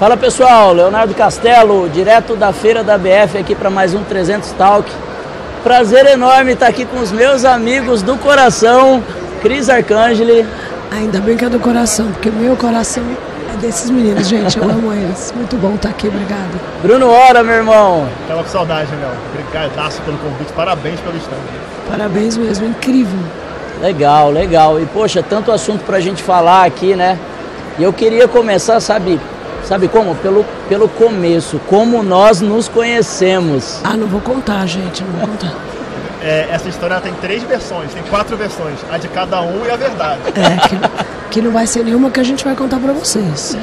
Fala pessoal, Leonardo Castelo, direto da feira da BF aqui para mais um 300 Talk. Prazer enorme estar aqui com os meus amigos do coração, Cris Arcangeli. Ainda bem que é do coração, porque meu coração é desses meninos, gente. Eu amo eles. Muito bom estar aqui, obrigado. Bruno Hora, meu irmão. Tava com saudade, meu. Obrigadaço pelo convite, parabéns pelo stand. Parabéns mesmo, incrível. Legal, legal. E poxa, tanto assunto pra gente falar aqui, né? E eu queria começar, sabe, Sabe como? Pelo, pelo começo, como nós nos conhecemos. Ah, não vou contar, gente, não vou contar. É, essa história tem três versões, tem quatro versões, a de cada um e a verdade. É, que, que não vai ser nenhuma que a gente vai contar para vocês.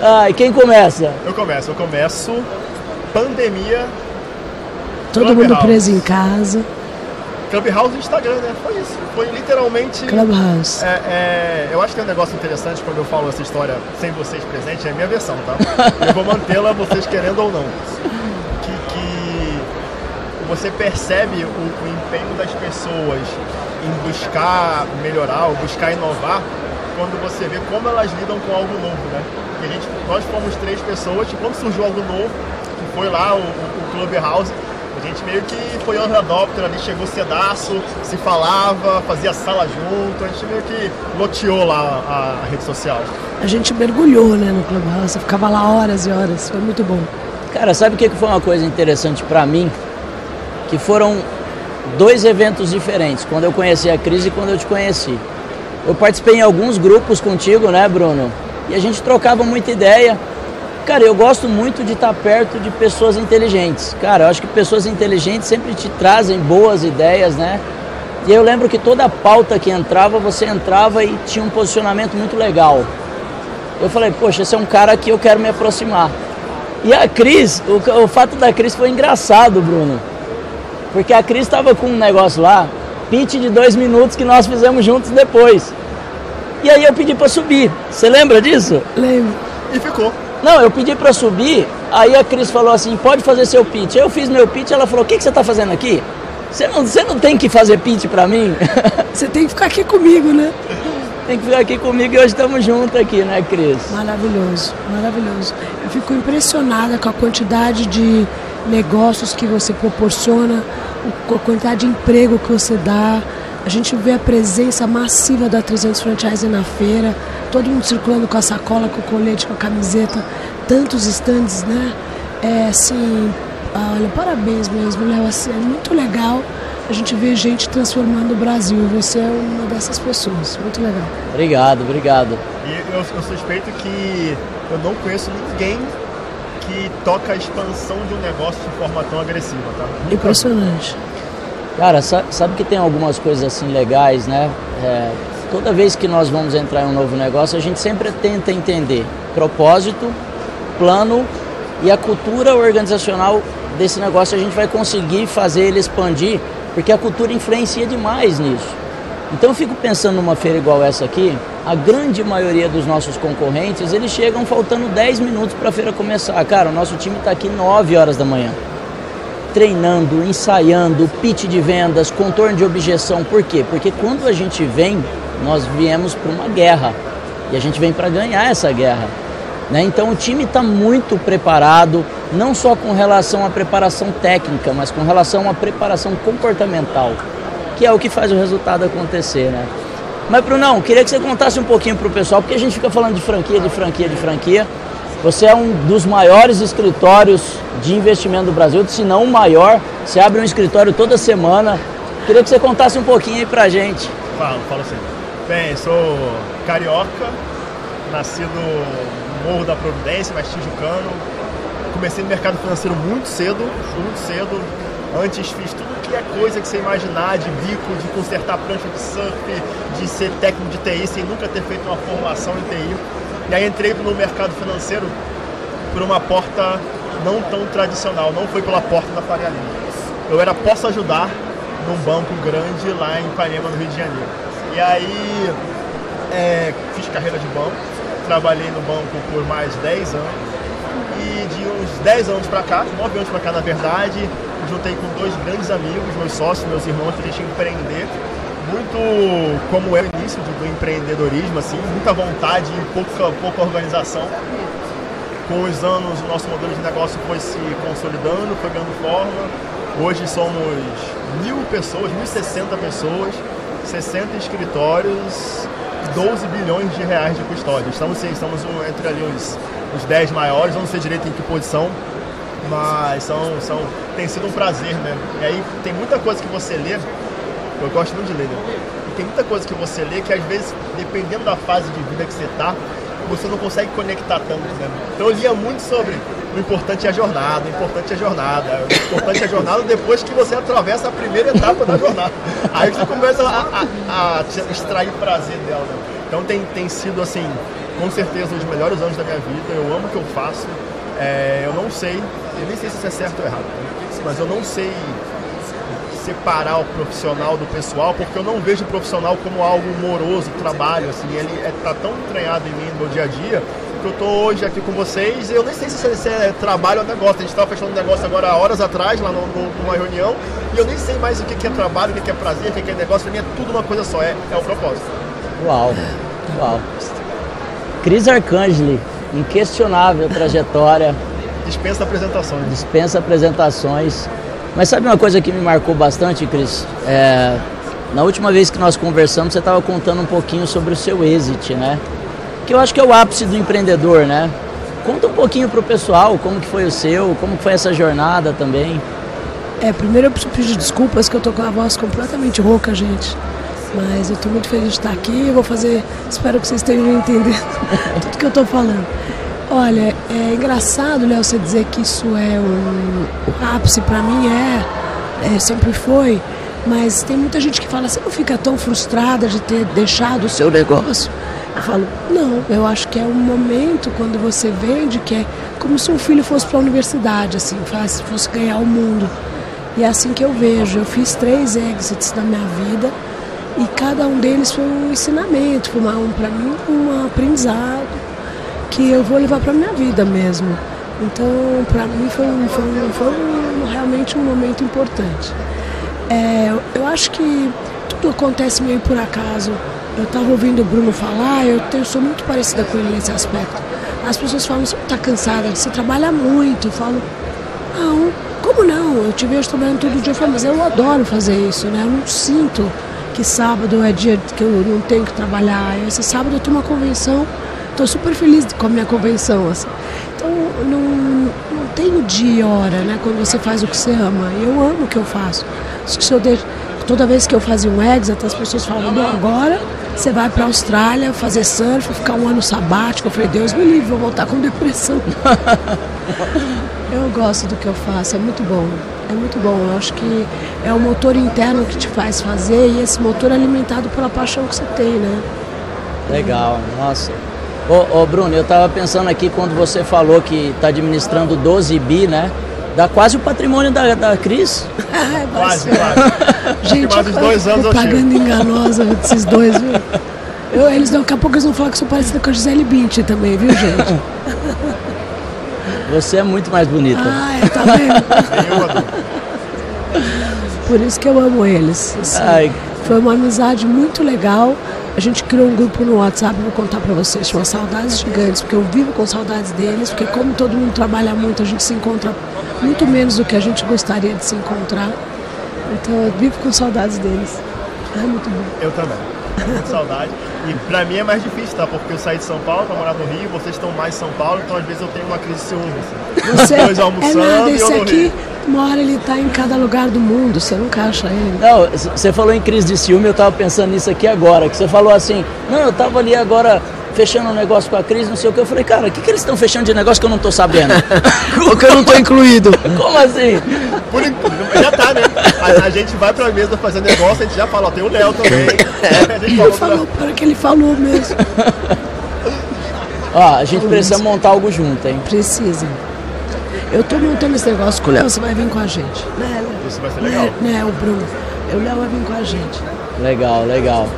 Ah, e quem começa? Eu começo, eu começo. Pandemia. Todo mundo preso em casa. Clubhouse no Instagram, né? Foi isso. Foi literalmente. Clubhouse. É, é, eu acho que tem um negócio interessante quando eu falo essa história sem vocês presentes, é a minha versão, tá? eu vou mantê-la, vocês querendo ou não. Que, que você percebe o, o empenho das pessoas em buscar melhorar, ou buscar inovar, quando você vê como elas lidam com algo novo, né? E a gente, nós fomos três pessoas, e quando surgiu algo novo, que foi lá o, o Clubhouse, a gente meio que foi early adopter ali, chegou cedaço, se falava, fazia sala junto, a gente meio que loteou lá a, a rede social. A gente mergulhou né, no Clubhouse, ficava lá horas e horas, foi muito bom. Cara, sabe o que foi uma coisa interessante para mim? Que foram dois eventos diferentes, quando eu conheci a Cris e quando eu te conheci. Eu participei em alguns grupos contigo, né, Bruno? E a gente trocava muita ideia. Cara, eu gosto muito de estar perto de pessoas inteligentes. Cara, eu acho que pessoas inteligentes sempre te trazem boas ideias, né? E eu lembro que toda pauta que entrava, você entrava e tinha um posicionamento muito legal. Eu falei, poxa, esse é um cara que eu quero me aproximar. E a Cris, o, o fato da Cris foi engraçado, Bruno. Porque a Cris estava com um negócio lá, pitch de dois minutos que nós fizemos juntos depois. E aí eu pedi para subir. Você lembra disso? Lembro. E ficou. Não, eu pedi para subir, aí a Cris falou assim, pode fazer seu pitch. Eu fiz meu pitch, ela falou, o que, que você está fazendo aqui? Você não, você não tem que fazer pitch para mim? Você tem que ficar aqui comigo, né? tem que ficar aqui comigo e hoje estamos juntos aqui, né, Cris? Maravilhoso, maravilhoso. Eu fico impressionada com a quantidade de negócios que você proporciona, a quantidade de emprego que você dá. A gente vê a presença massiva da 300 Franchise na feira todo mundo circulando com a sacola, com o colete, com a camiseta, tantos estandes, né? É assim, olha, parabéns mesmo, Léo, assim, é muito legal a gente ver gente transformando o Brasil. Você é uma dessas pessoas, muito legal. Obrigado, obrigado. E eu, eu suspeito que eu não conheço ninguém que toca a expansão de um negócio de forma tão agressiva, tá? Impressionante. Cara, sabe que tem algumas coisas assim legais, né? É, toda vez que nós vamos entrar em um novo negócio, a gente sempre tenta entender propósito, plano e a cultura organizacional desse negócio. A gente vai conseguir fazer ele expandir, porque a cultura influencia demais nisso. Então eu fico pensando numa feira igual essa aqui, a grande maioria dos nossos concorrentes, eles chegam faltando 10 minutos para a feira começar. Cara, o nosso time está aqui 9 horas da manhã treinando, ensaiando, pitch de vendas, contorno de objeção. Por quê? Porque quando a gente vem, nós viemos para uma guerra e a gente vem para ganhar essa guerra. Né? Então o time está muito preparado, não só com relação à preparação técnica, mas com relação à preparação comportamental, que é o que faz o resultado acontecer. Né? Mas Brunão, queria que você contasse um pouquinho para o pessoal, porque a gente fica falando de franquia, de franquia, de franquia. Você é um dos maiores escritórios de investimento do Brasil, se não o maior. Você abre um escritório toda semana. Queria que você contasse um pouquinho aí pra gente. Falo, falo assim. Bem, sou carioca, nascido no Morro da Providência, mas tijucano. Comecei no mercado financeiro muito cedo, muito cedo. Antes fiz tudo que é coisa que você imaginar, de bico, de consertar prancha de surf, de ser técnico de TI, sem nunca ter feito uma formação em TI. E aí entrei no mercado financeiro por uma porta não tão tradicional, não foi pela porta da Faria Lima. Eu era posso ajudar num banco grande lá em Ipanema, no Rio de Janeiro. E aí é, fiz carreira de banco, trabalhei no banco por mais de 10 anos. E de uns 10 anos para cá, 9 anos para cá na verdade, juntei com dois grandes amigos, meus sócios, meus irmãos, para a gente empreender muito como é o início do, do empreendedorismo, assim, muita vontade e pouca, pouca organização. Com os anos, o nosso modelo de negócio foi se consolidando, foi ganhando forma. Hoje somos mil pessoas, 1.060 pessoas, 60 escritórios, 12 bilhões de reais de custódia. Estamos sim, estamos entre ali os, os 10 maiores, não sei direito em que posição, mas são, são, tem sido um prazer, né? E aí tem muita coisa que você lê, eu gosto muito de ler, né? E tem muita coisa que você lê que às vezes, dependendo da fase de vida que você está, você não consegue conectar tanto, né? Então eu lia muito sobre o importante é a jornada, o importante é a jornada, o importante é a jornada depois que você atravessa a primeira etapa da jornada. Aí você começa a, a, a extrair prazer dela, né? Então tem, tem sido, assim, com certeza, os melhores anos da minha vida, eu amo o que eu faço, é, eu não sei, eu nem sei se isso é certo ou errado, mas eu não sei separar o profissional do pessoal, porque eu não vejo o profissional como algo moroso, trabalho, assim, ele está é, tá tão entranhado em mim no dia a dia, que eu estou hoje aqui com vocês, eu nem sei se isso é trabalho ou negócio, a gente estava fechando um negócio agora horas atrás, lá no, no, numa reunião, e eu nem sei mais o que, que é trabalho, o que, que é prazer, o que, que é negócio, para mim é tudo uma coisa só, é, é o propósito. Uau, uau. Cris Arcangeli, inquestionável trajetória. Dispensa apresentações. Dispensa apresentações. Mas sabe uma coisa que me marcou bastante, Cris? É, na última vez que nós conversamos, você estava contando um pouquinho sobre o seu exit, né? Que eu acho que é o ápice do empreendedor, né? Conta um pouquinho para o pessoal como que foi o seu, como que foi essa jornada também. É, primeiro eu preciso pedir desculpas que eu tô com a voz completamente rouca, gente. Mas eu estou muito feliz de estar aqui. Eu vou fazer, espero que vocês estejam entendendo tudo que eu estou falando. Olha, é engraçado, Léo, você dizer que isso é um, ápice para mim é, é, sempre foi, mas tem muita gente que fala, você não fica tão frustrada de ter deixado o seu negócio? Eu falo, não, eu acho que é um momento quando você vende que é como se um filho fosse para a universidade, assim, fosse ganhar o mundo. E é assim que eu vejo. Eu fiz três exits na minha vida e cada um deles foi um ensinamento, foi uma, um, para mim um aprendizado que eu vou levar para minha vida mesmo. Então, para mim foi, foi, foi um, realmente um momento importante. É, eu acho que tudo acontece meio por acaso. Eu estava ouvindo o Bruno falar, eu, eu sou muito parecida com ele nesse aspecto. As pessoas falam, você está cansada, você trabalha muito. Eu falo, não, como não? Eu te vejo trabalhando todo dia. Eu falo, mas eu adoro fazer isso, né? Eu não sinto que sábado é dia que eu não tenho que trabalhar. Esse sábado eu tenho uma convenção Estou super feliz com a minha convenção. Assim. Então, não, não tenho dia e hora, né? Quando você faz o que você ama. Eu amo o que eu faço. Se eu deixo, toda vez que eu fazia um exit, as pessoas falam, bom, agora você vai para a Austrália fazer surf, ficar um ano sabático. Eu falei, Deus me livre, vou voltar com depressão. eu gosto do que eu faço, é muito bom. É muito bom. Eu acho que é o motor interno que te faz fazer e esse motor é alimentado pela paixão que você tem, né? Legal, nossa. Ô, ô, Bruno, eu estava pensando aqui quando você falou que está administrando 12 bi, né? Dá quase o patrimônio da, da Cris. É, quase, quase. Gente, mais dois anos propaganda enganosa desses dois, viu? Eu, eles, daqui a pouco eles vão falar que sou parecida com a Gisele Bündchen também, viu, gente? Você é muito mais bonita. Ah, é, tá vendo? Por isso que eu amo eles. Assim. Foi uma amizade muito legal. A gente criou um grupo no WhatsApp, vou contar para vocês, chama Saudades Gigantes, porque eu vivo com saudades deles, porque como todo mundo trabalha muito, a gente se encontra muito menos do que a gente gostaria de se encontrar. Então eu vivo com saudades deles. É muito bom. Eu também. Muito saudade. E pra mim é mais difícil, tá? Porque eu saí de São Paulo pra morar no Rio, vocês estão mais em São Paulo, então às vezes eu tenho uma crise de ciúme. Assim. Você Dois almoçando é nada, esse aqui, Rio. uma hora ele tá em cada lugar do mundo, você nunca acha ele. Não, você falou em crise de ciúme, eu tava pensando nisso aqui agora, que você falou assim, não, eu tava ali agora fechando um negócio com a Cris, não sei o que. Eu falei, cara, o que, que eles estão fechando de negócio que eu não tô sabendo? Porque eu não tô incluído. Como assim? Por, já tá, né? A, a, gente vai pra mesa fazer negócio, a gente já fala, ó, tem o Léo também. É. A gente falou, para que ele falou mesmo. Ó, a gente precisa montar algo junto, hein? Precisa. Eu tô montando esse negócio com o Léo, você vai vir com a gente. Né, Isso vai ser legal. Né, né o Bruno. O Léo vai vir com a gente. Legal, legal.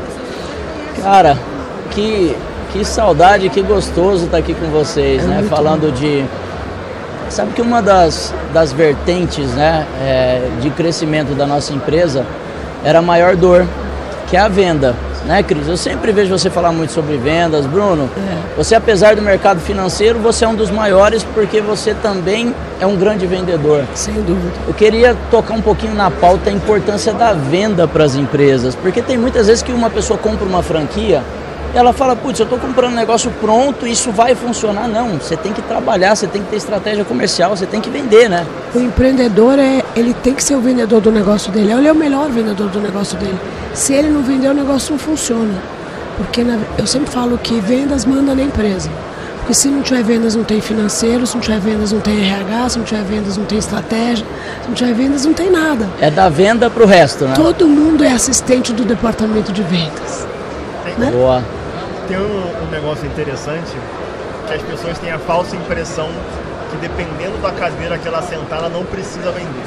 Cara, que que saudade, que gostoso estar aqui com vocês, é né? Falando bom. de. Sabe que uma das, das vertentes né, é, de crescimento da nossa empresa era a maior dor, que é a venda. né, Cris? Eu sempre vejo você falar muito sobre vendas, Bruno. É. Você, apesar do mercado financeiro, você é um dos maiores porque você também é um grande vendedor. Sem dúvida. Eu queria tocar um pouquinho na pauta a importância da venda para as empresas, porque tem muitas vezes que uma pessoa compra uma franquia ela fala, putz, eu estou comprando um negócio pronto, isso vai funcionar. Não, você tem que trabalhar, você tem que ter estratégia comercial, você tem que vender, né? O empreendedor, é, ele tem que ser o vendedor do negócio dele, ele é o melhor vendedor do negócio dele. Se ele não vender, o negócio não funciona. Porque na, eu sempre falo que vendas manda na empresa. Porque se não tiver vendas, não tem financeiro, se não tiver vendas, não tem RH, se não tiver vendas, não tem estratégia, se não tiver vendas, não tem nada. É da venda para o resto, né? Todo mundo é assistente do departamento de vendas. Né? Boa tem um, um negócio interessante que as pessoas têm a falsa impressão que dependendo da cadeira que ela sentar, ela não precisa vender.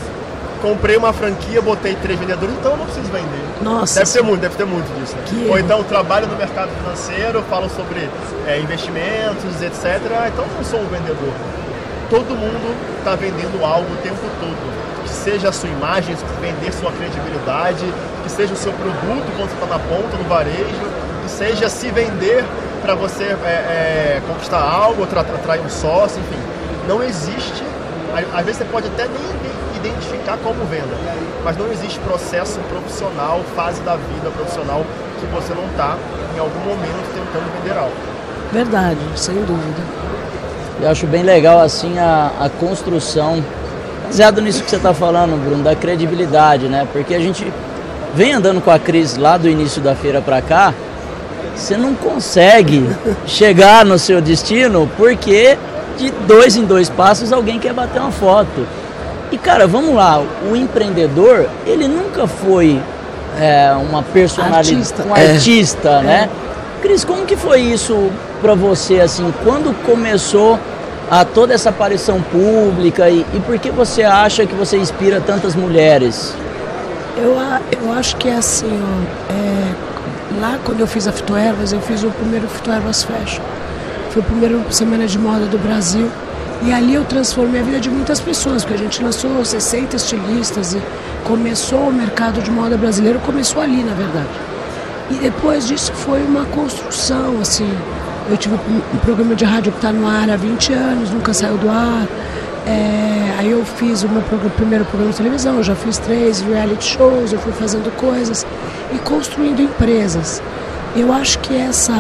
Comprei uma franquia, botei três vendedores, então eu não preciso vender. Nossa. Deve ter muito, deve ter muito disso. Né? Ou então trabalho no mercado financeiro, falo sobre é, investimentos, etc. Ah, então eu não sou um vendedor. Todo mundo está vendendo algo o tempo todo. Que seja a sua imagem, vender sua credibilidade, que seja o seu produto quando você está na ponta, no varejo, seja se vender para você é, é, conquistar algo, atrair um sócio, enfim. Não existe, às vezes você pode até nem identificar como venda, mas não existe processo profissional, fase da vida profissional que você não está em algum momento tentando vender algo. Verdade, sem dúvida. Eu acho bem legal assim a, a construção, baseado nisso que você está falando, Bruno, da credibilidade, né? Porque a gente vem andando com a Cris lá do início da feira para cá, você não consegue chegar no seu destino porque de dois em dois passos alguém quer bater uma foto. E cara, vamos lá, o empreendedor, ele nunca foi é, uma personalidade, artista. um é. artista, né? É. Cris, como que foi isso para você, assim, quando começou a toda essa aparição pública e, e por que você acha que você inspira tantas mulheres? Eu, eu acho que é assim, é, Lá, quando eu fiz a Fitoervas, eu fiz o primeiro Fitoervas Fashion. Foi a primeira semana de moda do Brasil. E ali eu transformei a vida de muitas pessoas, porque a gente lançou 60 estilistas e começou o mercado de moda brasileiro, começou ali, na verdade. E depois disso foi uma construção, assim. Eu tive um programa de rádio que está no ar há 20 anos, nunca saiu do ar. É, aí eu fiz o meu primeiro programa de televisão, eu já fiz três reality shows, eu fui fazendo coisas e construindo empresas. Eu acho que essa,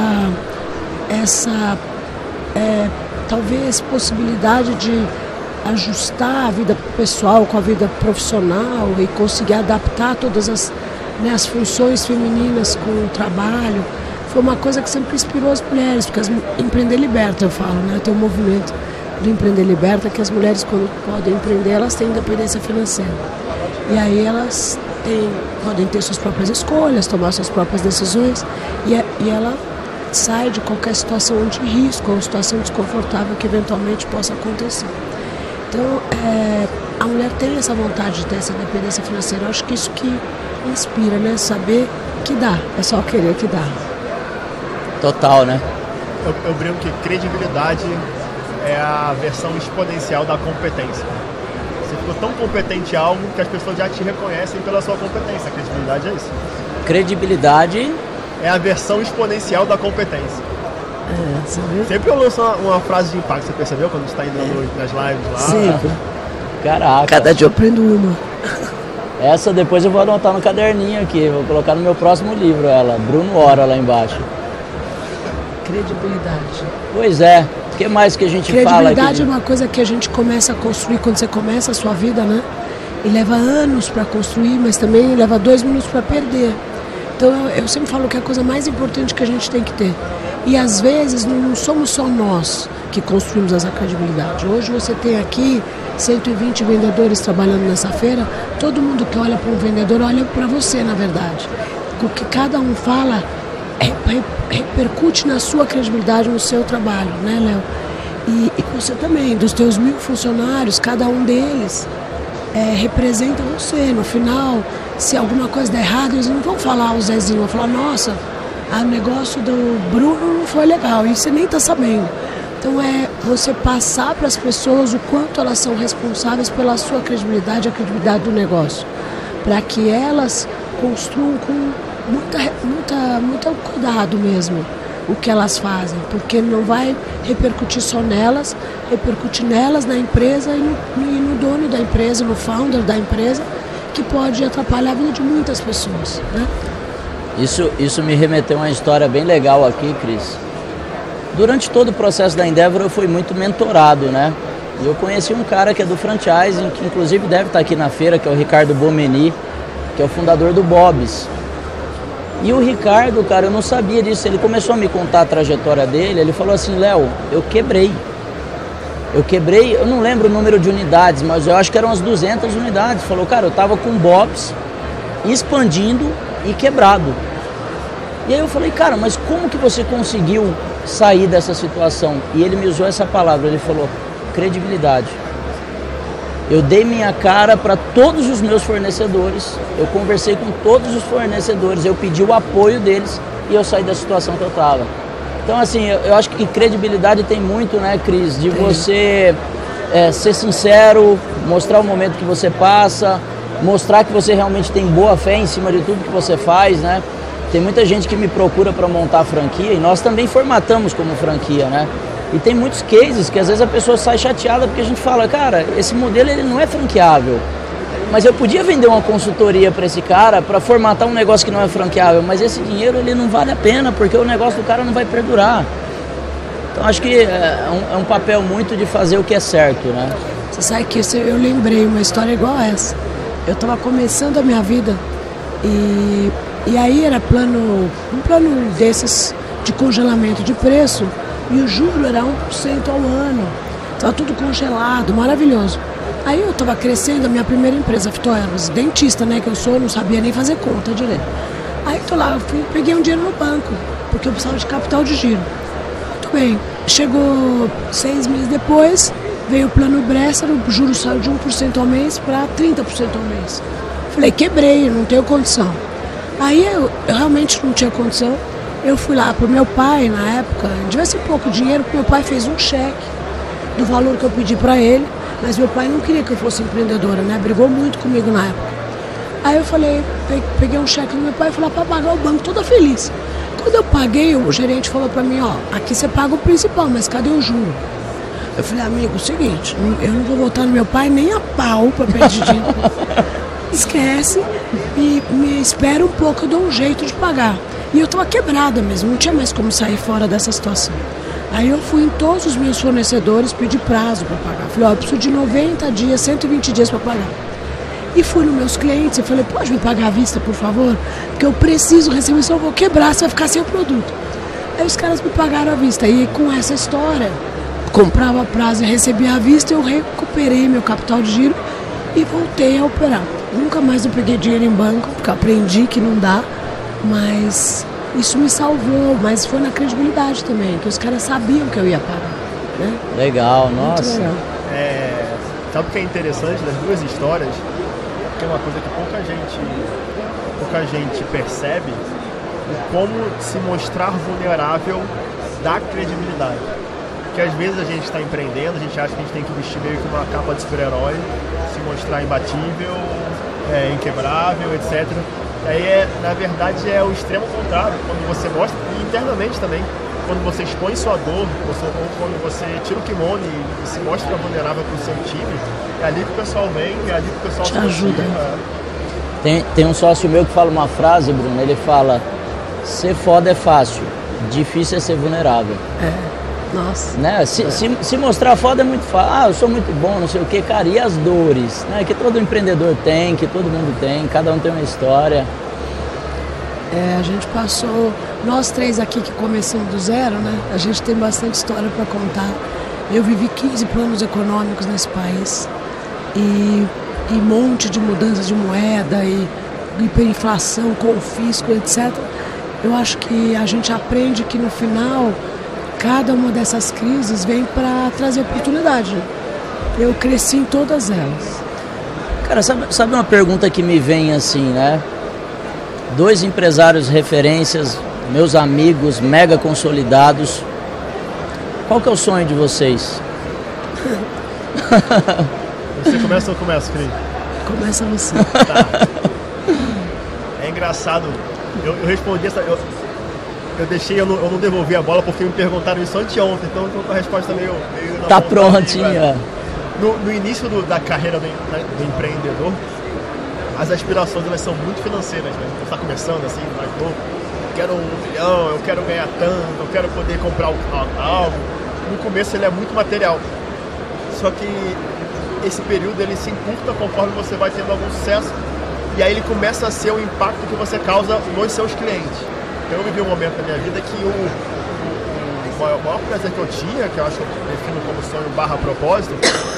essa é, talvez possibilidade de ajustar a vida pessoal com a vida profissional e conseguir adaptar todas as, né, as funções femininas com o trabalho foi uma coisa que sempre inspirou as mulheres, porque as, empreender liberta, eu falo, né? Tem um movimento do Empreender Liberta, que as mulheres, quando podem empreender, elas têm independência financeira. E aí elas têm, podem ter suas próprias escolhas, tomar suas próprias decisões, e, é, e ela sai de qualquer situação de risco ou situação desconfortável que eventualmente possa acontecer. Então, é, a mulher tem essa vontade de ter essa independência financeira. Eu acho que isso que inspira, né? Saber que dá, é só querer que dá. Total, né? Eu, eu brinco que credibilidade é a versão exponencial da competência. Você ficou tão competente em algo que as pessoas já te reconhecem pela sua competência. A credibilidade é isso. Credibilidade é a versão exponencial da competência. É, sabe? Sempre eu lanço uma, uma, frase de impacto, você percebeu quando está indo é. nas lives lá? Sempre. Caraca. Cada dia eu aprendo uma. Essa depois eu vou anotar no caderninho aqui, vou colocar no meu próximo livro ela, Bruno Hora lá embaixo. Credibilidade. Pois é que mais que a gente fala Credibilidade é uma coisa que a gente começa a construir quando você começa a sua vida, né? E leva anos para construir, mas também leva dois minutos para perder. Então eu, eu, sempre falo que é a coisa mais importante que a gente tem que ter. E às vezes não somos só nós que construímos essa credibilidade. Hoje você tem aqui 120 vendedores trabalhando nessa feira. Todo mundo que olha para um vendedor olha para você, na verdade. O que cada um fala repercute na sua credibilidade, no seu trabalho, né, Léo? E, e, você também, dos teus mil funcionários, cada um deles é, representa você. No final, se alguma coisa der errado, eles não vão falar o Zezinho, vão falar, nossa, o negócio do Bruno não foi legal, e você nem está sabendo. Então é você passar para as pessoas o quanto elas são responsáveis pela sua credibilidade, a credibilidade do negócio, para que elas construam com muita, muita, muito cuidado mesmo o que elas fazem, porque não vai repercutir só nelas, repercute nelas, na empresa e no, e no dono da empresa, no founder da empresa, que pode atrapalhar a vida de muitas pessoas. Né? Isso, isso me remeteu a uma história bem legal aqui, Cris. Durante todo o processo da Endeavor eu fui muito mentorado, né? E eu conheci um cara que é do franchising, que inclusive deve estar aqui na feira, que é o Ricardo Bomeni, que é o fundador do Bob's. E o Ricardo, cara, eu não sabia disso. Ele começou a me contar a trajetória dele. Ele falou assim: Léo, eu quebrei. Eu quebrei, eu não lembro o número de unidades, mas eu acho que eram umas 200 unidades. Falou, cara, eu tava com Bob's expandindo e quebrado. E aí eu falei, cara, mas como que você conseguiu sair dessa situação? E ele me usou essa palavra, ele falou, credibilidade. Eu dei minha cara para todos os meus fornecedores, eu conversei com todos os fornecedores, eu pedi o apoio deles e eu saí da situação que eu estava. Então, assim, eu, eu, acho que credibilidade tem muito, né, Cris, de você é, ser sincero, mostrar o momento que você passa, mostrar que você realmente tem boa fé em cima de tudo que você faz, né? Tem muita gente que me procura para montar franquia e nós também formatamos como franquia, né? E tem muitos cases que às vezes a pessoa sai chateada porque a gente fala, cara, esse modelo ele não é franqueável. Mas eu podia vender uma consultoria para esse cara para formatar um negócio que não é franqueável, mas esse dinheiro ele não vale a pena porque o negócio do cara não vai perdurar. Então acho que é um, é um papel muito de fazer o que é certo, né? Você sabe que eu lembrei uma história igual essa. Eu estava começando a minha vida e, e aí era plano, um plano desses de congelamento de preço e o juro era 1% ao ano. Estava tudo congelado, maravilhoso. Aí eu estava crescendo a minha primeira empresa, Fitoervas, dentista, né, que eu sou, não sabia nem fazer conta direito. Aí tô lá, eu fui, peguei um dinheiro no banco, porque eu precisava de capital de giro. Muito bem, chegou seis meses depois, veio o plano Bresser, o juro saiu de 1% ao mês para 30% ao mês. Falei, quebrei, não tenho condição. Aí eu, eu realmente não tinha condição, eu fui lá pro meu pai na época, devia ser pouco dinheiro, porque meu pai fez um cheque do valor que eu pedi para ele, mas meu pai não queria que eu fosse empreendedora, né? Brigou muito comigo na época. Aí eu falei, peguei um cheque do meu pai e fui lá para pagar o banco toda feliz. Quando eu paguei, o gerente falou para mim, ó, aqui você paga o principal, mas cadê o juro? Eu falei, amigo, o seguinte, eu não vou voltar no meu pai nem a pau para pedir dinheiro. Esquece e me espera um pouco, eu dou um jeito de pagar. E eu estava quebrada mesmo, não tinha mais como sair fora dessa situação. Aí eu fui em todos os meus fornecedores pedir prazo para pagar. Falei, ó, oh, eu preciso de 90 dias, 120 dias para pagar. E fui nos meus clientes e falei, pode me pagar à vista, por favor? Porque eu preciso receber, senão eu vou quebrar, você vai ficar sem o produto. Aí os caras me pagaram à vista. E com essa história, comprava prazo e recebia à vista, eu recuperei meu capital de giro e voltei a operar. Nunca mais eu peguei dinheiro em banco, porque aprendi que não dá mas isso me salvou, mas foi na credibilidade também, que os caras sabiam que eu ia parar. Né? Legal, nossa. Legal. É, sabe o que é interessante das duas histórias? Que é uma coisa que pouca gente, pouca gente percebe, o como se mostrar vulnerável dá credibilidade. Porque às vezes a gente está empreendendo, a gente acha que a gente tem que vestir meio que uma capa de super-herói, se mostrar imbatível, é, inquebrável, etc. Aí, é, na verdade, é o extremo contrário, quando você mostra, e internamente também, quando você expõe sua dor, você, ou quando você tira o kimono e, e se mostra vulnerável para o seu time, é ali que o pessoal vem, é ali que o pessoal te ajuda. Tem, tem um sócio meu que fala uma frase, Bruno, ele fala, ser foda é fácil, difícil é ser vulnerável. É. Nossa. Né? Se, se, se, mostrar foda é muito fácil. Ah, eu sou muito bom, não sei o que, cara. E as dores, né? Que todo empreendedor tem, que todo mundo tem, cada um tem uma história. É, a gente passou, nós três aqui que começamos do zero, né? A gente tem bastante história para contar. Eu vivi 15 planos econômicos nesse país e, e um monte de mudanças de moeda e hiperinflação, confisco, etc. Eu acho que a gente aprende que no final cada uma dessas crises vem para trazer oportunidade. Eu cresci em todas elas. Cara, sabe, sabe uma pergunta que me vem assim, né? Dois empresários referências, meus amigos mega consolidados. Qual que é o sonho de vocês? Você começa ou começa, Cris? Começa você. Tá. É engraçado Eu, eu respondi essa. Eu, eu deixei, eu não, eu não, devolvi a bola porque me perguntaram isso anteontem, então tô a resposta meio. meio tá prontinha. No, no, início do, da carreira do, do, empreendedor, as aspirações elas são muito financeiras, né? Você está começando assim, mais novo, eu quero um milhão, eu quero ganhar tanto, eu quero poder comprar algo. No começo ele é muito material. Só que esse período ele se encurta conforme você vai tendo algum sucesso e aí ele começa a ser o impacto que você causa nos seus clientes. Eu vivi um momento na minha vida que o, o, o maior prazer que eu tinha, que eu acho que eu defino como sonho barra propósito,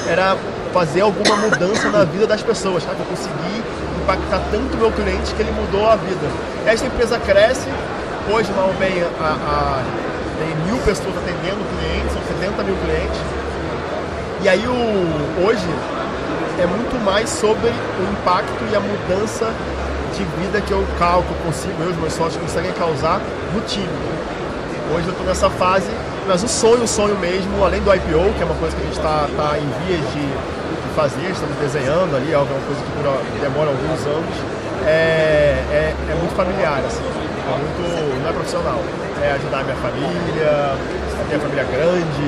era fazer alguma mudança na vida das pessoas, que eu consegui impactar tanto o meu cliente que ele mudou a vida. Essa empresa cresce, hoje mal bem a, a, tem mil pessoas atendendo clientes, são 70 mil clientes, e aí o, hoje é muito mais sobre o impacto e a mudança de vida que eu calco, consigo, eu e os meus sócios conseguem causar no time. Hoje eu estou nessa fase, mas o sonho, o sonho mesmo, além do IPO, que é uma coisa que a gente está tá em vias de, de, fazer, estamos desenhando ali, é uma coisa que demora alguns anos, é, é, é muito familiar, assim, é muito, não é profissional, é ajudar a minha família, a minha família grande,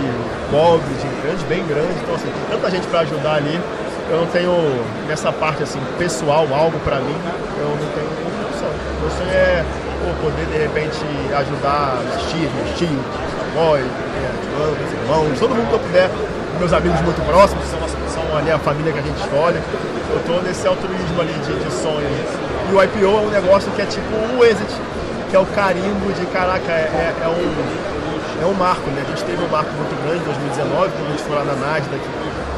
pobre, de grande, bem grande, então assim, tem tanta gente para ajudar ali. Eu não tenho, nessa parte assim, pessoal, algo para mim, eu não tenho opção. Meu sonho é pô, poder de repente ajudar meus tios, meus tios, avós, meus irmãos, todo mundo que eu puder, meus amigos muito próximos, que são, são ali a família que a gente escolhe. Eu estou nesse altruísmo ali de, de sonho. E o IPO é um negócio que é tipo o exit, que é o carimbo de caraca, é, é, é um é um marco, né? A gente teve um marco muito grande em 2019, quando a gente foi lá na Nasdaq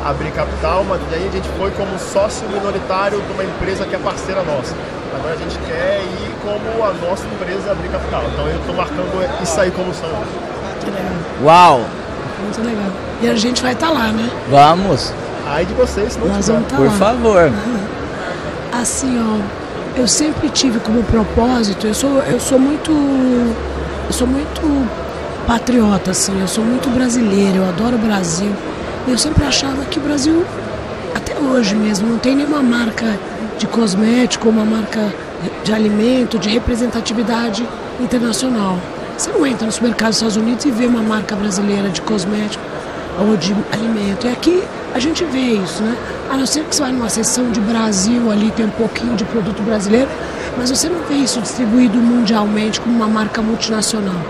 abrir capital, mas daí a gente foi como sócio minoritário de uma empresa que é parceira nossa. Agora a gente quer ir como a nossa empresa abrir capital. Então eu estou marcando isso aí como legal. Uau! Muito legal. E a gente vai estar tá lá, né? Vamos! Ai de vocês, se não Nós vamos estar tá Por lá. favor. Assim, ó, eu sempre tive como propósito, eu sou, eu sou muito. Eu sou muito patriota, assim. Eu sou muito brasileira, eu adoro o Brasil. Eu sempre achava que o Brasil, até hoje mesmo, não tem nenhuma marca de cosmético, uma marca de alimento, de representatividade internacional. Você não entra no supermercado dos Estados Unidos e vê uma marca brasileira de cosmético ou de alimento. E aqui a gente vê isso, né? A não ser que você vá numa seção de Brasil, ali tem um pouquinho de produto brasileiro, mas você não vê isso distribuído mundialmente como uma marca multinacional.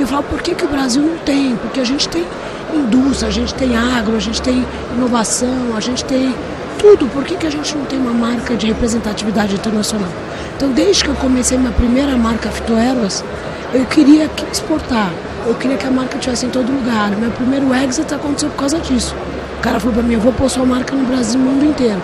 Eu falo, por que, que o Brasil não tem? Porque a gente tem indústria, a gente tem agro, a gente tem inovação, a gente tem tudo. Por que, que a gente não tem uma marca de representatividade internacional? Então, desde que eu comecei minha primeira marca Fitoervas, eu queria exportar. Eu queria que a marca estivesse em todo lugar. Meu primeiro exit aconteceu por causa disso. O cara falou para mim, eu vou pôr sua marca no Brasil, no mundo inteiro.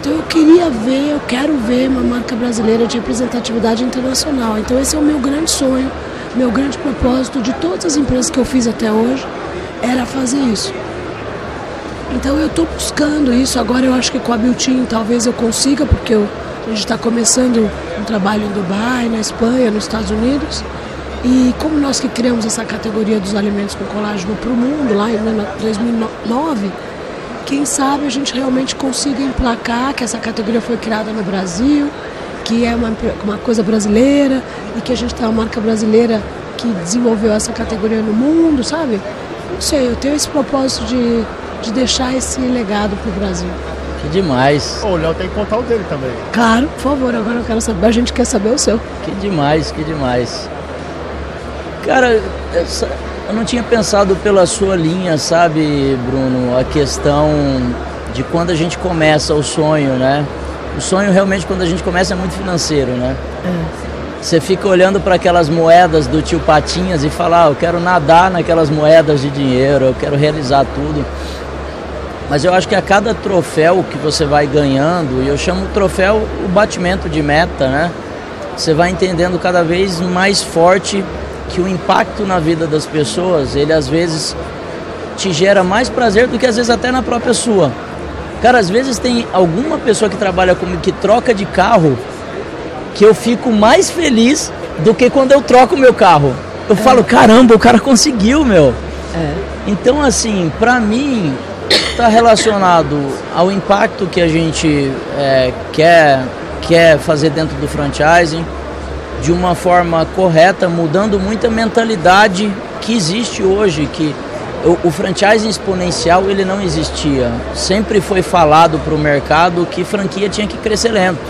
Então eu queria ver, eu quero ver uma marca brasileira de representatividade internacional. Então esse é o meu grande sonho meu grande propósito de todas as empresas que eu fiz até hoje era fazer isso. Então eu estou buscando isso. Agora eu acho que com a Biltin talvez eu consiga, porque eu, a gente está começando um trabalho em Dubai, na Espanha, nos Estados Unidos. E como nós que criamos essa categoria dos alimentos com colágeno para o mundo lá em 2009, quem sabe a gente realmente consiga emplacar que essa categoria foi criada no Brasil, que é uma, uma coisa brasileira e que a gente tem uma marca brasileira que desenvolveu essa categoria no mundo, sabe? Não sei, eu tenho esse propósito de, de deixar esse legado pro Brasil. Que demais. o Léo tem que contar o dele também. Claro, por favor, agora eu quero saber, a gente quer saber o seu. Que demais, que demais. Cara, essa, eu não tinha pensado pela sua linha, sabe, Bruno, a questão de quando a gente começa o sonho, né? O sonho realmente quando a gente começa é muito financeiro, né? É. Você fica olhando para aquelas moedas do tio Patinhas e fala, ah, eu quero nadar naquelas moedas de dinheiro, eu quero realizar tudo. Mas eu acho que a cada troféu que você vai ganhando, e eu chamo o troféu o batimento de meta, né? Você vai entendendo cada vez mais forte que o impacto na vida das pessoas, ele às vezes te gera mais prazer do que às vezes até na própria sua. Cara, às vezes tem alguma pessoa que trabalha comigo que troca de carro que eu fico mais feliz do que quando eu troco o meu carro. Eu é. falo, caramba, o cara conseguiu, meu. É. Então, assim, pra mim, está relacionado ao impacto que a gente é, quer, quer fazer dentro do franchising. de uma forma correta, mudando muita mentalidade que existe hoje, que o, o franchising exponencial ele não existia. Sempre foi falado para o mercado que franquia tinha que crescer lento.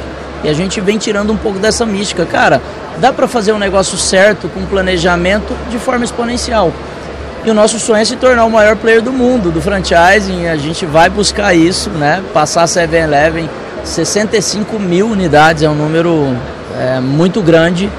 E a gente vem tirando um pouco dessa mística. Cara, dá para fazer um negócio certo, com planejamento, de forma exponencial. E o nosso sonho é se tornar o maior player do mundo do franchising. A gente vai buscar isso, né? Passar a 7-Eleven, 65 mil unidades é um número é, muito grande,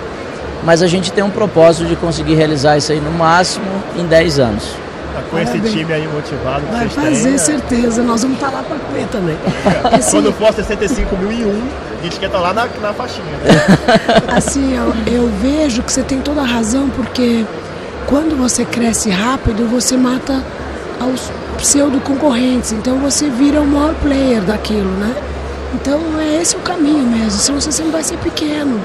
mas a gente tem um propósito de conseguir realizar isso aí no máximo em 10 anos. Tá com Parabéns. esse time aí motivado Vai fazer, têm, é. certeza. Nós vamos estar tá lá para comer também. Assim, Quando for 65 mil e um, a gente quer estar tá lá na, na faixinha. Né? Assim, eu, eu vejo que você tem toda a razão, porque quando você cresce rápido, você mata aos pseudo concorrentes. Então você vira o maior player daquilo, né? Então é esse o caminho mesmo, senão você sempre vai ser pequeno.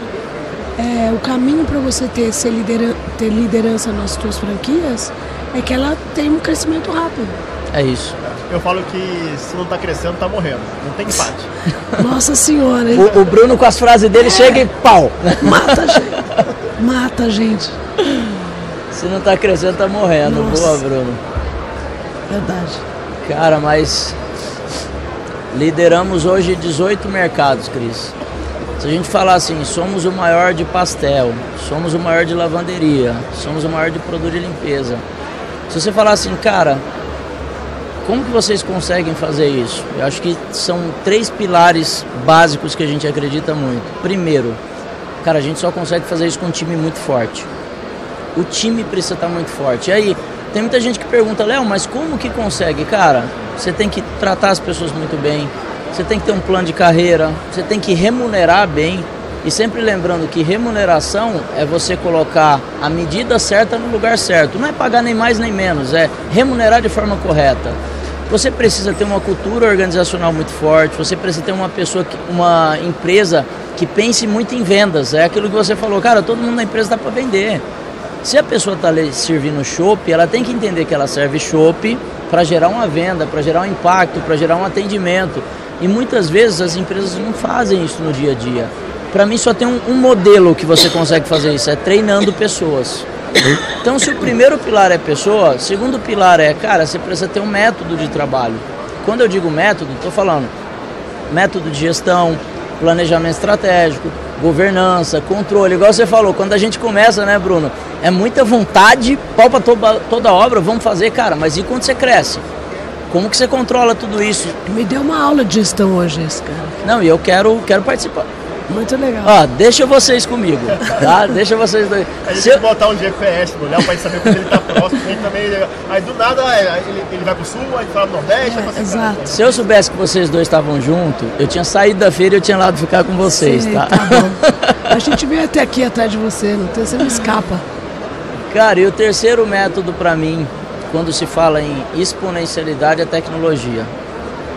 É, o caminho para você ter, ser lidera ter liderança nas suas franquias é que ela tem um crescimento rápido. É isso. Eu falo que se não está crescendo, está morrendo. Não tem empate. Nossa senhora. O, o, Bruno com as frases dele é. chega e pau. Mata a gente. Mata a gente. Se não está crescendo, está morrendo. Nossa. Boa, Bruno. Verdade. Cara, mas Lideramos hoje 18 mercados, Cris. Se a gente falar assim, somos o maior de pastel, somos o maior de lavanderia, somos o maior de produto de limpeza. Se você falar assim, cara, como que vocês conseguem fazer isso? Eu acho que são três pilares básicos que a gente acredita muito. Primeiro, cara, a gente só consegue fazer isso com um time muito forte. O time precisa estar muito forte. E aí, tem muita gente que pergunta, Léo, mas como que consegue? Cara, você tem que tratar as pessoas muito bem, você tem que ter um plano de carreira, você tem que remunerar bem. E sempre lembrando que remuneração é você colocar a medida certa no lugar certo. Não é pagar nem mais nem menos, é remunerar de forma correta. Você precisa ter uma cultura organizacional muito forte, você precisa ter uma pessoa, que, uma empresa que pense muito em vendas. É aquilo que você falou, cara, todo mundo na empresa dá para vender. Se a pessoa está servindo chopp, ela tem que entender que ela serve chopp para gerar uma venda, para gerar um impacto, para gerar um atendimento. E muitas vezes as empresas não fazem isso no dia a dia. Para mim só tem um, um, modelo que você consegue fazer isso, é treinando pessoas. Então se o primeiro pilar é pessoa, o segundo pilar é, cara, você precisa ter um método de trabalho. Quando eu digo método, estou falando método de gestão, planejamento estratégico, governança, controle. Igual você falou, quando a gente começa, né, Bruno? É muita vontade, pau para toda, toda obra, vamos fazer, cara, mas e quando você cresce? Como que você controla tudo isso? Me deu uma aula de gestão hoje, esse cara. Não, e eu quero, quero participar. Muito legal. Ó, deixa vocês comigo, tá? deixa vocês dois. A gente Se eu... botar um GPS no Léo pra gente saber quando ele tá próximo, gente também... Aí do nada ele, ele vai pro sul, aí fala pro nordeste, é, Exato. Se eu soubesse que vocês dois estavam juntos, eu tinha saído da feira e eu tinha lá de ficar com vocês, Sim, tá? tá bom. a gente veio até aqui atrás de você, não tem, você não escapa. Cara, e o terceiro método para mim, quando se fala em exponencialidade, é tecnologia.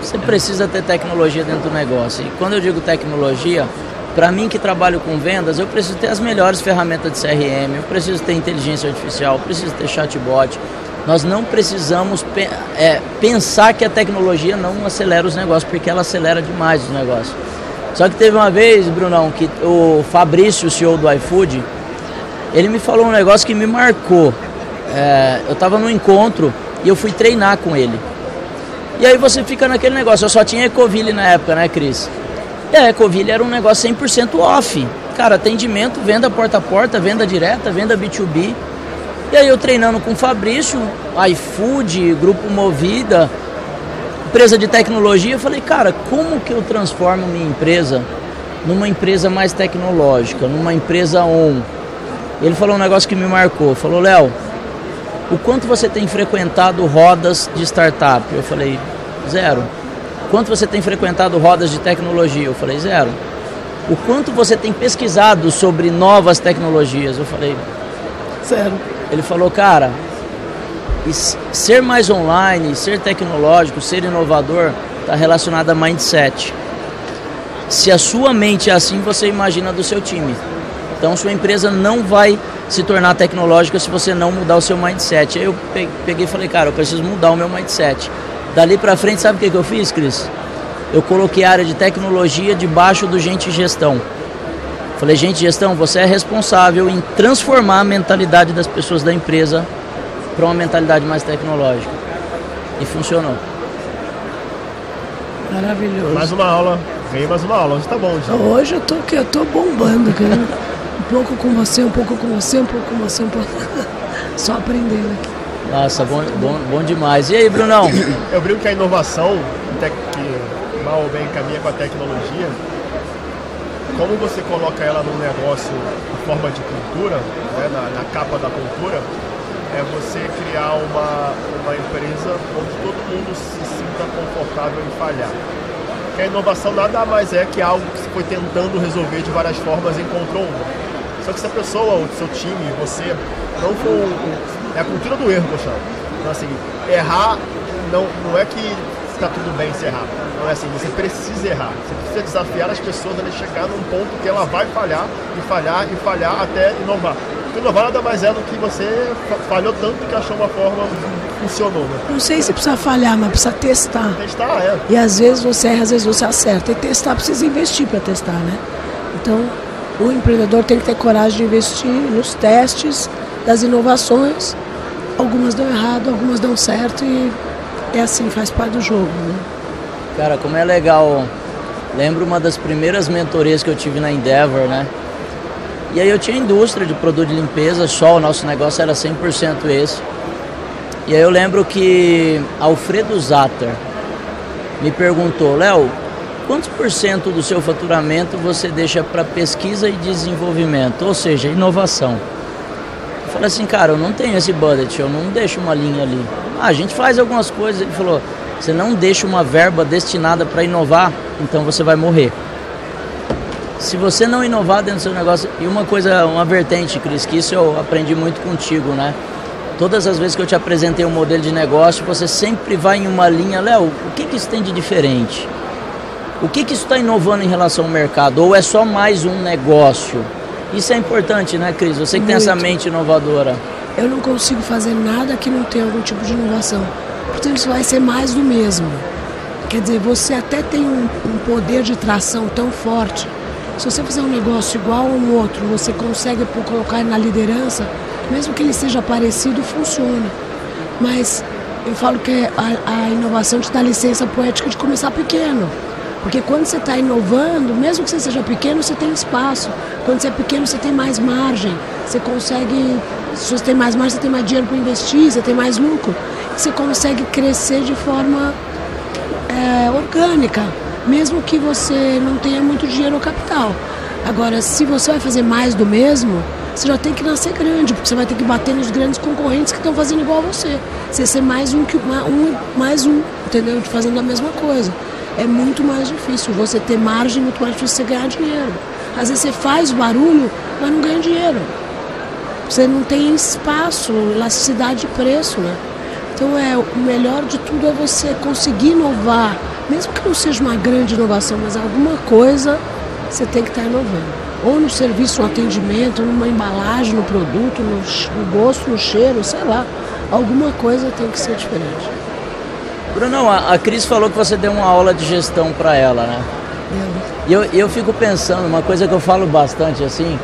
Você precisa ter tecnologia dentro do negócio. E quando eu digo tecnologia, para mim que trabalho com vendas, eu preciso ter as melhores ferramentas de CRM, eu preciso ter inteligência artificial, eu preciso ter chatbot. Nós não precisamos é, pensar que a tecnologia não acelera os negócios, porque ela acelera demais os negócios. Só que teve uma vez, Brunão, que o Fabrício, o CEO do iFood, ele me falou um negócio que me marcou. É, eu estava no encontro e eu fui treinar com ele. E aí você fica naquele negócio, eu só tinha Ecoville na época, né, Cris? E a Ecoville era um negócio 100% off. Cara, atendimento, venda porta a porta, venda direta, venda B2B. E aí eu treinando com o Fabrício, iFood, Grupo Movida, empresa de tecnologia, eu falei, cara, como que eu transformo minha empresa numa empresa mais tecnológica, numa empresa on? Ele falou um negócio que me marcou, falou, Léo, o quanto você tem frequentado rodas de startup? Eu falei, zero. Quanto você tem frequentado rodas de tecnologia? Eu falei, zero. O quanto você tem pesquisado sobre novas tecnologias? Eu falei, zero. Ele falou, cara, ser mais online, ser tecnológico, ser inovador, está relacionado a mindset. Se a sua mente é assim, você imagina do seu time. Então, sua empresa não vai se tornar tecnológica se você não mudar o seu mindset. Aí eu peguei e falei, cara, eu preciso mudar o meu mindset. Dali para frente, sabe o que, que eu fiz, Cris? Eu coloquei a área de tecnologia debaixo do gente gestão. Falei, gente, gestão, você é responsável em transformar a mentalidade das pessoas da empresa para uma mentalidade mais tecnológica. E funcionou. Maravilhoso. Mais uma aula, vem mais uma aula. Hoje tá bom, Hoje, hoje eu tô, eu tô bombando, cara. um pouco com você, um pouco com você, um pouco com você, um pouco. Só aprendendo aqui. Nossa, bom, bom, bom demais. E aí, Brunão? Eu brinco que a inovação, que mal ou bem caminha com a tecnologia, como você coloca ela num negócio em forma de cultura, né, na, na, capa da cultura, é você criar uma, uma empresa onde todo mundo se sinta confortável em falhar. Porque a inovação nada mais é que algo que você foi tentando resolver de várias formas e encontrou uma. Só que se a pessoa, o seu time, você, não for. É a cultura do erro, poxa. Então, assim, errar não, não é que está tudo bem se errar. Não é assim, você precisa errar. Você precisa desafiar as pessoas a chegar num ponto que ela vai falhar e falhar e falhar até inovar. Porque inovar nada mais é do que você falhou tanto que achou uma forma que funcionou. Né? Não sei se precisa falhar, mas precisa testar. Testar, é. E às vezes você erra, às vezes você acerta. E testar precisa investir para testar, né? Então, o empreendedor tem que ter coragem de investir nos testes das inovações. Algumas dão errado, algumas dão certo e é assim, faz parte do jogo. Né? Cara, como é legal. Lembro uma das primeiras mentorias que eu tive na Endeavor, né? E aí eu tinha indústria de produto de limpeza, só o nosso negócio era 100% esse. E aí eu lembro que Alfredo Zatter me perguntou, Léo, quantos por cento do seu faturamento você deixa para pesquisa e desenvolvimento, ou seja, inovação? Falei assim, cara, eu não tenho esse budget, eu não deixo uma linha ali. Ah, a gente faz algumas coisas. Ele falou: você não deixa uma verba destinada para inovar, então você vai morrer. Se você não inovar dentro do seu negócio, e uma coisa, uma vertente, Cris, que isso eu aprendi muito contigo, né? Todas as vezes que eu te apresentei um modelo de negócio, você sempre vai em uma linha, Léo, o que, que isso tem de diferente? O que, que isso está inovando em relação ao mercado? Ou é só mais um negócio? Isso é importante, né, Cris? Você que muito. tem essa mente inovadora eu não consigo fazer nada que não tenha algum tipo de inovação. Portanto, isso vai ser mais do mesmo. Quer dizer, você até tem um, um poder de tração tão forte. Se você fizer um negócio igual ao outro, você consegue colocar na liderança, mesmo que ele seja parecido, funciona. Mas eu falo que a, a inovação te dá licença poética de começar pequeno. Porque quando você está inovando, mesmo que você seja pequeno, você tem espaço. Quando você é pequeno, você tem mais margem. Você consegue, se você tem mais margem, você tem mais dinheiro para investir, você tem mais lucro. Você consegue crescer de forma é, orgânica, mesmo que você não tenha muito dinheiro ou capital. Agora, se você vai fazer mais do mesmo, você já tem que nascer grande, porque você vai ter que bater nos grandes concorrentes que estão fazendo igual a você. Você ser mais um que um, mais um, entendeu? Fazendo a mesma coisa é muito mais difícil. Você ter margem, é muito mais difícil você ganhar dinheiro. Às vezes você faz barulho, mas não ganha dinheiro. Você não tem espaço, elasticidade de preço, né? Então é o melhor de tudo é você conseguir inovar, mesmo que não seja uma grande inovação, mas alguma coisa você tem que estar inovando. Ou no serviço, no atendimento, numa embalagem, no produto, no, no gosto, no cheiro, sei lá. Alguma coisa tem que ser diferente. Bruno, a, a Cris falou que você deu uma aula de gestão para ela, né? E eu, eu fico pensando, uma coisa que eu falo bastante assim,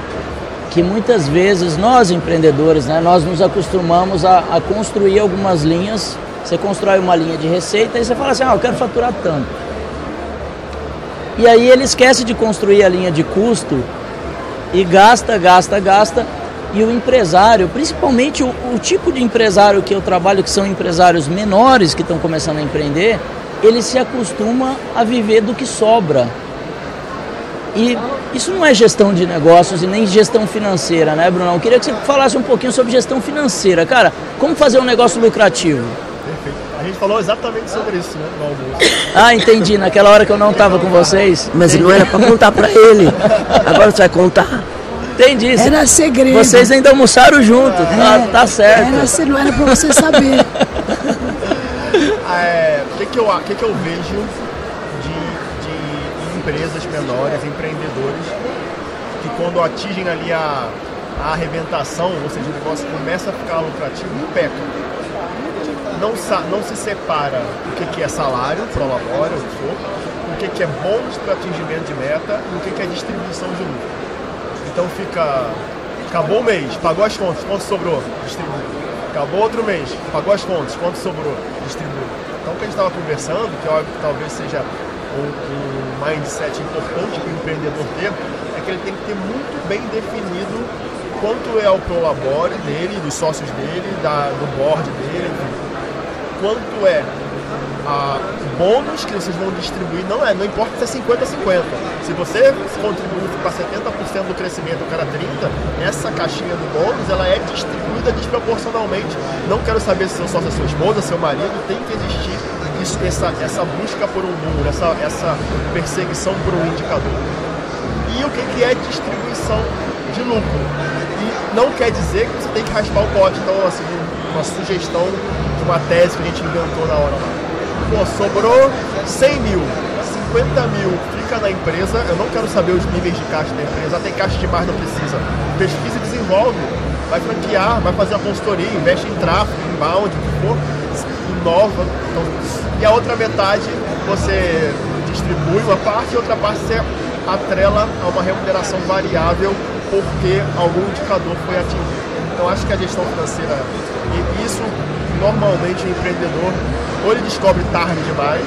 que muitas vezes nós empreendedores, né, nós nos acostumamos a, a construir algumas linhas. Você constrói uma linha de receita e você fala assim, ah, eu quero faturar tanto. E aí ele esquece de construir a linha de custo e gasta, gasta, gasta e o empresário, principalmente o, o, tipo de empresário que eu trabalho, que são empresários menores que estão começando a empreender, ele se acostuma a viver do que sobra. E isso não é gestão de negócios e nem gestão financeira, né, Bruno? Eu queria que você falasse um pouquinho sobre gestão financeira. Cara, como fazer um negócio lucrativo? Perfeito. A gente falou exatamente sobre isso, né, no almoço. Ah, entendi. Naquela hora que eu não estava com vocês. Mas não era para contar para ele. Agora você vai contar. Entendi. Era segredo. Vocês ainda almoçaram junto, tá, é, tá, tá certo. Era, não era pra você saber. É, o que, que, eu, que, que eu vejo de, de empresas menores, empreendedores, que quando atingem ali a, a arrebentação, ou seja, o negócio começa a ficar lucrativo, pecam. Não, não se separa o que, que é salário, prolabório, o que for, o que, que é bônus para atingimento de meta e o que, que é distribuição de lucro. Então fica. Acabou o mês, pagou as contas, quanto sobrou? Distribui. Acabou outro mês, pagou as contas, quanto sobrou? Distribui. Então o que a gente estava conversando, que óbvio que talvez seja um, um mindset importante para o empreendedor ter, é que ele tem que ter muito bem definido quanto é o prolabore dele, dos sócios dele, da, do board dele, quanto é a bônus que vocês vão distribuir, não é, não importa se é 50 a 50. Se você contribui para 70% do crescimento, o cara 30, essa caixinha do bônus, ela é distribuída desproporcionalmente. Não quero saber se seu sócio é sua esposa, seu marido, tem que existir isso, essa, essa busca por um número, essa, essa perseguição por um indicador. E o que, que é distribuição de lucro? E não quer dizer que você tem que raspar o pote. Então, assim, uma sugestão de uma tese que a gente inventou na hora lá. Pô, sobrou 100 mil, 50 mil fica na empresa. Eu não quero saber os níveis de caixa da empresa. Tem caixa demais, não precisa. Pesquisa e desenvolve. Vai franquear, vai fazer a consultoria, investe em tráfego, inbound, o que for, inova. Então, e a outra metade você distribui uma parte e outra parte você atrela a uma remuneração variável porque algum indicador foi atingido. Então acho que a gestão financeira, e isso normalmente o empreendedor ou ele descobre tarde demais,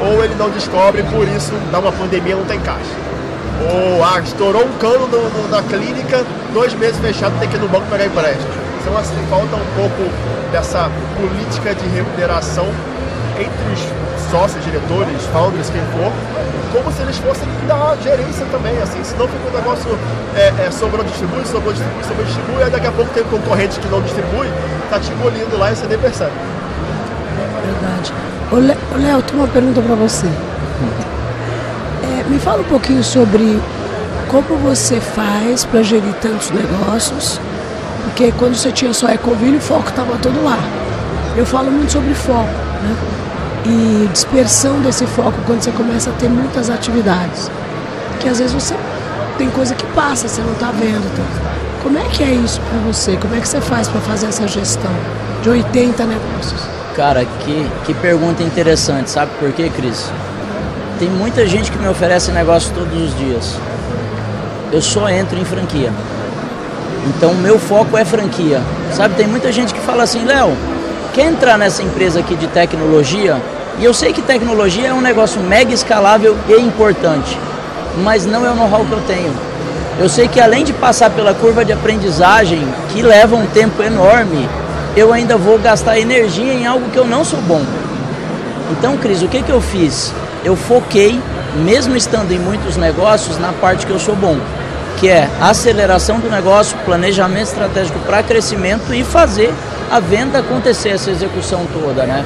ou ele não descobre, por isso dá uma pandemia não tem caixa. Ou ah, estourou um cano no, no, na clínica, dois meses fechado, tem que ir no banco pegar empréstimo. Então assim, falta um pouco dessa política de remuneração entre os sócios, diretores, founders, quem for, como se eles fossem da gerência também, assim, senão fica um negócio é, é, sobrou, distribui, sobrou, distribui, sobrou, distribui, aí daqui a pouco tem concorrente que não distribui, tá te engolindo lá e você nem percebe. Verdade. Ô, Léo, tem uma pergunta para você. É, me fala um pouquinho sobre como você faz para gerir tantos negócios, porque quando você tinha só Ecoville, o foco estava todo lá. Eu falo muito sobre foco, né? E dispersão desse foco quando você começa a ter muitas atividades. Que às vezes você tem coisa que passa, você não está vendo. Então. Como é que é isso para você? Como é que você faz para fazer essa gestão de 80 negócios? Cara, que, que pergunta interessante, sabe por quê, Cris? Tem muita gente que me oferece negócio todos os dias. Eu só entro em franquia. Então, meu foco é franquia. Sabe, tem muita gente que fala assim, Léo, quer entrar nessa empresa aqui de tecnologia? E eu sei que tecnologia é um negócio mega escalável e importante, mas não é o know-how que eu tenho. Eu sei que além de passar pela curva de aprendizagem, que leva um tempo enorme, eu ainda vou gastar energia em algo que eu não sou bom. Então, Cris, o que, que eu fiz? Eu foquei, mesmo estando em muitos negócios, na parte que eu sou bom, que é aceleração do negócio, planejamento estratégico para crescimento e fazer a venda acontecer, essa execução toda, né?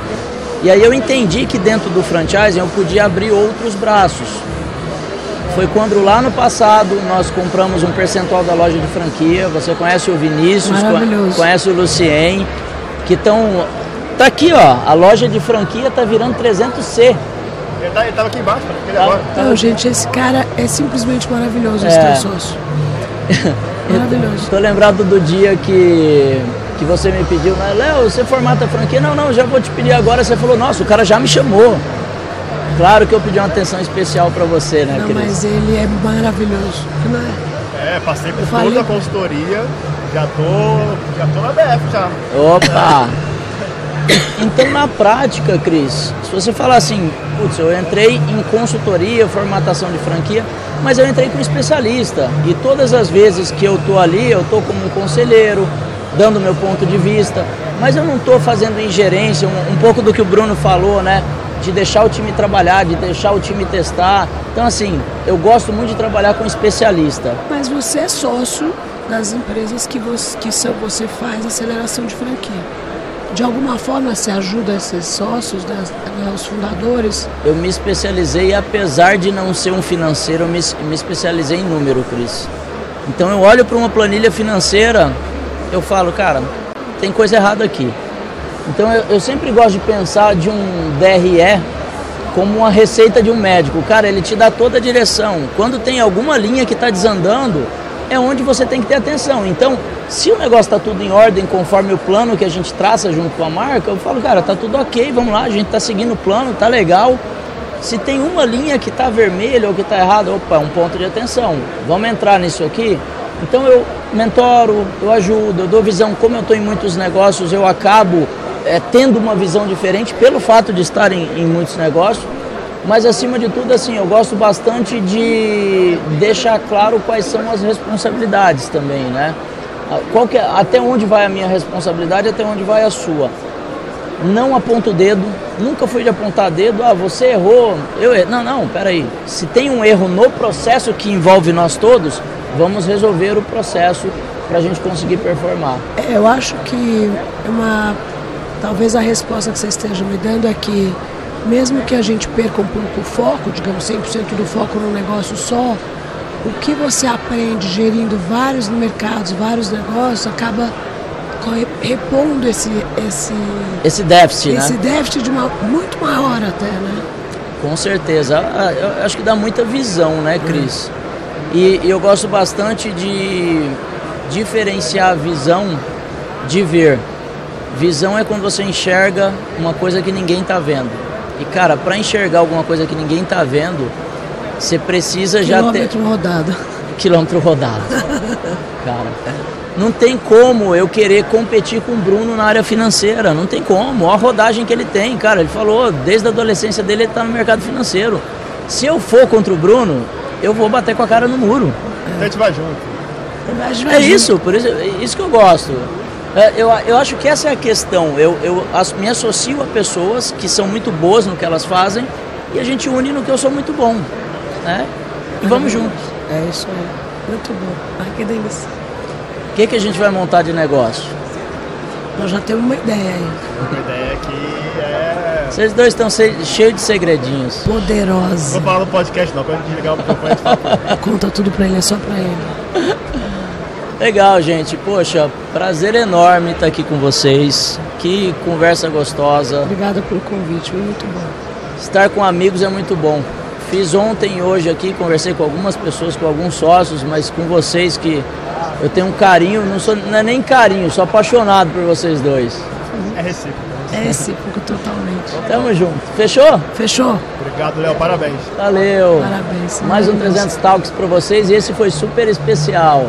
E aí eu entendi que dentro do franchising eu podia abrir outros braços. Foi quando lá no passado nós compramos um percentual da loja de franquia. Você conhece o Vinícius, conhece o Lucien, que estão. Tá aqui, ó. A loja de franquia tá virando 300C. Ele, tá, ele tava aqui embaixo, ele tá, agora. Não, gente, esse cara é simplesmente maravilhoso, esse é. sócio. maravilhoso. Tô lembrado do dia que que você me pediu, né? Léo, você formata a franquia? Não, não, já vou te pedir agora. Você falou, nossa, o cara já me chamou. Claro que eu pedi uma atenção especial para você, né, Não, Cris? mas ele é maravilhoso. É, passei por toda a consultoria, já tô, já tô na BF já. Opa! então, na prática, Cris, se você falar assim, putz, eu entrei em consultoria, formatação de franquia, mas eu entrei como especialista. E todas as vezes que eu tô ali, eu tô como um conselheiro, dando meu ponto de vista, mas eu não estou fazendo ingerência, um, um pouco do que o Bruno falou, né? De deixar o time trabalhar, de deixar o time testar. Então, assim, eu gosto muito de trabalhar com especialista. Mas você é sócio das empresas que você, que você faz aceleração de franquia. De alguma forma você ajuda esses sócios, das, os fundadores? Eu me especializei, apesar de não ser um financeiro, eu me, me especializei em número, Cris. Então eu olho para uma planilha financeira, eu falo, cara, tem coisa errada aqui. Então eu, eu, sempre gosto de pensar de um DRE como uma receita de um médico. Cara, ele te dá toda a direção. Quando tem alguma linha que está desandando, é onde você tem que ter atenção. Então, se o negócio está tudo em ordem, conforme o plano que a gente traça junto com a marca, eu falo, cara, tá tudo ok, vamos lá, a gente está seguindo o plano, tá legal. Se tem uma linha que está vermelha ou que está errada, opa, um ponto de atenção. Vamos entrar nisso aqui. Então eu mentoro, eu ajudo, eu dou visão. Como eu estou em muitos negócios, eu acabo é, tendo uma visão diferente pelo fato de estar em, em muitos negócios. Mas acima de tudo, assim, eu gosto bastante de deixar claro quais são as responsabilidades também, né? Qual que é, até onde vai a minha responsabilidade, até onde vai a sua. Não aponto o dedo, nunca fui de apontar dedo, ah, você errou, eu errei. Não, não, peraí. Se tem um erro no processo que envolve nós todos, vamos resolver o processo para a gente conseguir performar. É, eu acho que uma talvez a resposta que você esteja me dando é que mesmo que a gente perca um pouco o foco, digamos 100% do foco no negócio só, o que você aprende gerindo vários mercados, vários negócios, acaba repondo esse esse esse déficit, esse né? déficit de uma muito maior até, né? Com certeza. Ah, eu acho que dá muita visão, né, Cris? E, e eu gosto bastante de diferenciar a visão de ver. Visão é quando você enxerga uma coisa que ninguém está vendo. E cara, para enxergar alguma coisa que ninguém está vendo, você precisa Quilômetro já ter quilômetro rodado. Quilômetro rodado. cara, não tem como eu querer competir com o Bruno na área financeira, não tem como. Olha a rodagem que ele tem, cara. Ele falou, desde a adolescência dele ele está no mercado financeiro. Se eu for contra o Bruno, eu vou bater com a cara no muro. A gente vai junto. É isso, por isso, é isso que eu gosto. É, eu, eu acho que essa é a questão. Eu, eu me associo a pessoas que são muito boas no que elas fazem e a gente une no que eu sou muito bom. Né? E vamos juntos. É isso aí. Muito bom. Ai, que delícia. O que, que a gente vai montar de negócio? Nós já temos uma ideia aí. Uma ideia que é. Vocês dois estão cheios de segredinhos. Poderosa. Não vou falar no podcast não, quando a gente ligar o microfone a Conta tudo pra ele, é só pra ele. Legal, gente. Poxa, prazer enorme estar aqui com vocês. Que conversa gostosa. Obrigada pelo convite, foi muito bom. Estar com amigos é muito bom. Fiz ontem e hoje aqui, conversei com algumas pessoas, com alguns sócios, mas com vocês que eu tenho um carinho, não, sou, não é nem carinho, sou apaixonado por vocês dois. É recíproco. É recíproco totalmente. Tamo junto. Fechou? Fechou. Obrigado, Léo. Parabéns. Valeu. Parabéns. Mais um 300 Talks para vocês e esse foi super especial.